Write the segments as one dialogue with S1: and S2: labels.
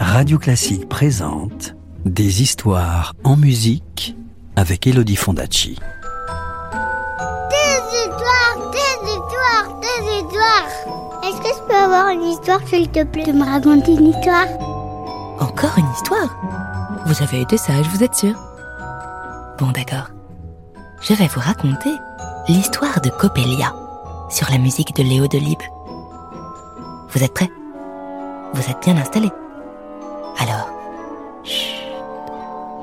S1: Radio Classique présente Des histoires en musique avec Elodie Fondacci.
S2: Des histoires, des histoires, des histoires. Est-ce que je peux avoir une histoire, s'il te plaît, de me raconter une histoire?
S3: Encore une histoire? Vous avez été sage, vous êtes sûr? Bon, d'accord. Je vais vous raconter l'histoire de Coppelia sur la musique de Léo Delibes. Vous êtes prêts? Vous êtes bien installés? Alors, chut,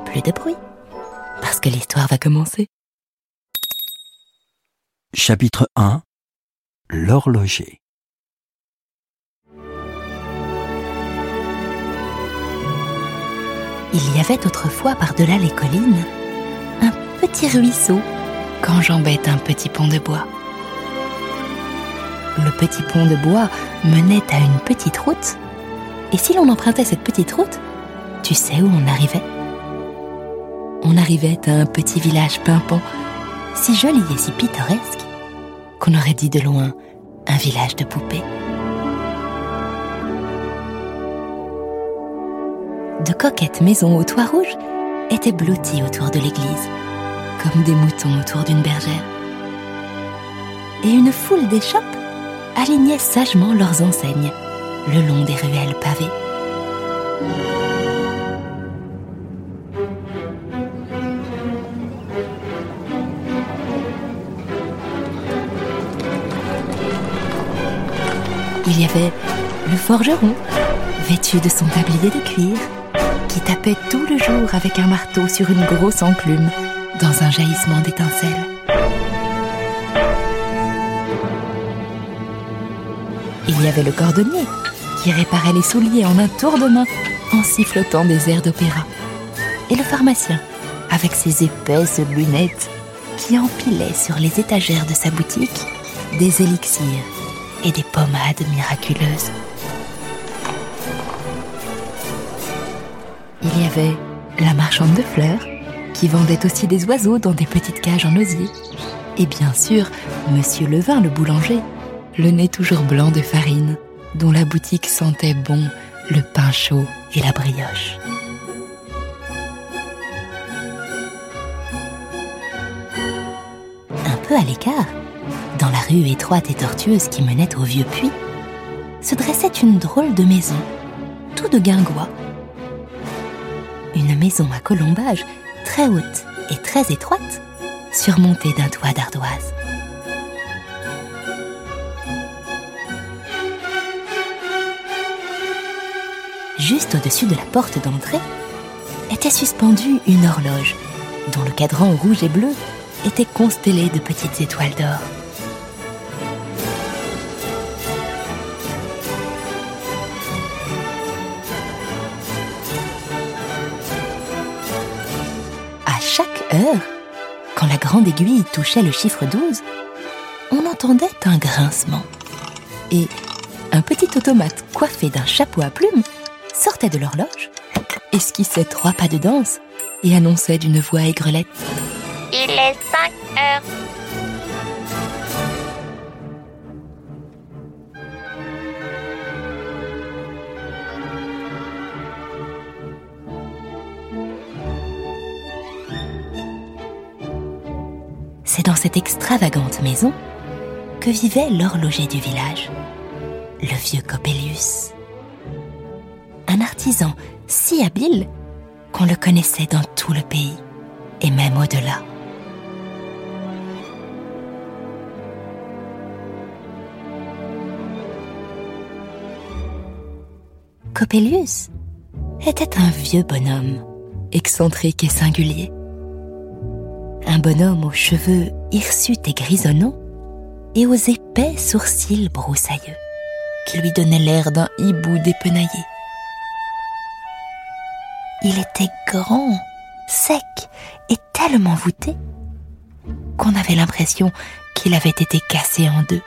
S3: plus de bruit, parce que l'histoire va commencer.
S1: Chapitre 1 L'horloger.
S3: Il y avait autrefois par-delà les collines un petit ruisseau qu'enjambait un petit pont de bois. Le petit pont de bois menait à une petite route, et si l'on empruntait cette petite route, tu sais où on arrivait? On arrivait à un petit village pimpant, si joli et si pittoresque, qu'on aurait dit de loin un village de poupées. De coquettes maisons au toit rouge étaient blotties autour de l'église, comme des moutons autour d'une bergère. Et une foule d'échoppes alignaient sagement leurs enseignes le long des ruelles pavées. Il y avait le forgeron, vêtu de son tablier de cuir, qui tapait tout le jour avec un marteau sur une grosse enclume dans un jaillissement d'étincelles. Il y avait le cordonnier qui réparait les souliers en un tour de main en sifflotant des airs d'opéra. Et le pharmacien avec ses épaisses lunettes qui empilait sur les étagères de sa boutique des élixirs et des pommades miraculeuses. Il y avait la marchande de fleurs qui vendait aussi des oiseaux dans des petites cages en osier. Et bien sûr, Monsieur Levin, le boulanger, le nez toujours blanc de farine, dont la boutique sentait bon le pain chaud et la brioche. Un peu à l'écart, dans la rue étroite et tortueuse qui menait au vieux puits, se dressait une drôle de maison, tout de guingois. Une maison à colombage très haute et très étroite, surmontée d'un toit d'ardoise. Juste au-dessus de la porte d'entrée était suspendue une horloge dont le cadran rouge et bleu était constellé de petites étoiles d'or. À chaque heure, quand la grande aiguille touchait le chiffre 12, on entendait un grincement. Et un petit automate coiffé d'un chapeau à plumes sortait de l'horloge, esquissait trois pas de danse et annonçait d'une voix aigrelette
S2: Il est 5 heures.
S3: C'est dans cette extravagante maison que vivait l'horloger du village, le vieux Coppelius. Si habile qu'on le connaissait dans tout le pays et même au-delà. Coppelius était un vieux bonhomme, excentrique et singulier. Un bonhomme aux cheveux hirsutes et grisonnants et aux épais sourcils broussailleux qui lui donnaient l'air d'un hibou dépenaillé. Il était grand, sec et tellement voûté qu'on avait l'impression qu'il avait été cassé en deux.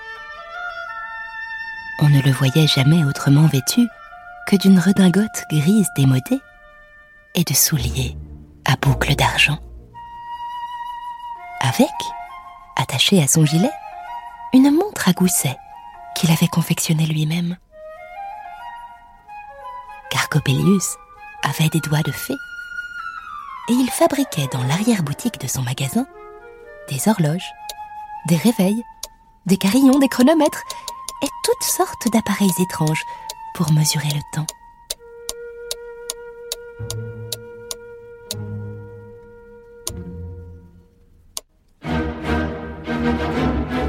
S3: On ne le voyait jamais autrement vêtu que d'une redingote grise démodée et de souliers à boucles d'argent. Avec, attachée à son gilet, une montre à gousset qu'il avait confectionnée lui-même. car Coppelius avait des doigts de fée. Et il fabriquait dans l'arrière-boutique de son magasin des horloges, des réveils, des carillons, des chronomètres et toutes sortes d'appareils étranges pour mesurer le temps.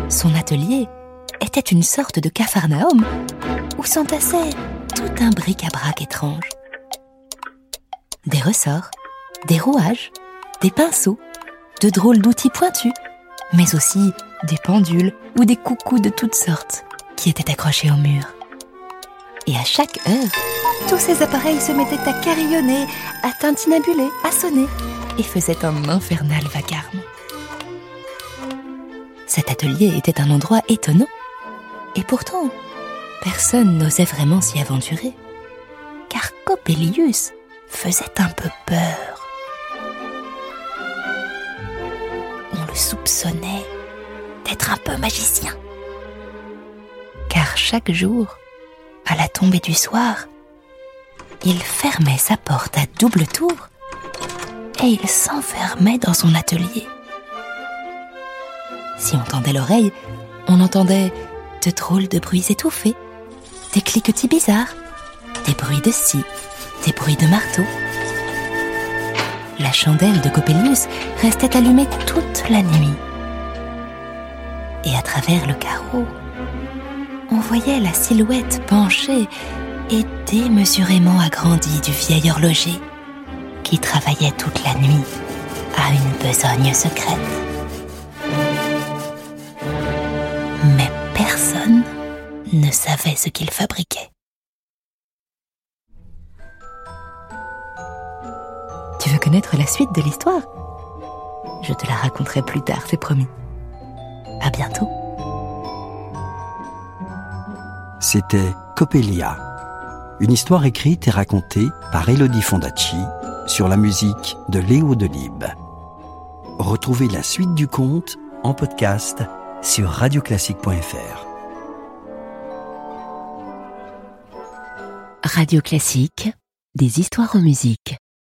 S3: Son atelier était une sorte de capharnaüm où s'entassait tout un bric-à-brac étrange. Des ressorts, des rouages, des pinceaux, de drôles d'outils pointus, mais aussi des pendules ou des coucous de toutes sortes qui étaient accrochés au mur. Et à chaque heure, tous ces appareils se mettaient à carillonner, à tintinabuler, à sonner et faisaient un infernal vacarme. Cet atelier était un endroit étonnant. Et pourtant, personne n'osait vraiment s'y aventurer. Car Coppelius faisait un peu peur. On le soupçonnait d'être un peu magicien. Car chaque jour, à la tombée du soir, il fermait sa porte à double tour et il s'enfermait dans son atelier. Si on tendait l'oreille, on entendait de drôles de bruits étouffés, des cliquetis bizarres, des bruits de scie, des bruits de marteau. La chandelle de Coppelius restait allumée toute la nuit. Et à travers le carreau, on voyait la silhouette penchée et démesurément agrandie du vieil horloger qui travaillait toute la nuit à une besogne secrète. mais personne ne savait ce qu'il fabriquait. Connaître la suite de l'histoire Je te la raconterai plus tard, c'est promis. À bientôt.
S1: C'était Coppelia, une histoire écrite et racontée par Elodie Fondacci sur la musique de Léo Delibes. Retrouvez la suite du conte en podcast sur radioclassique.fr.
S3: Radio Classique, des histoires en musique.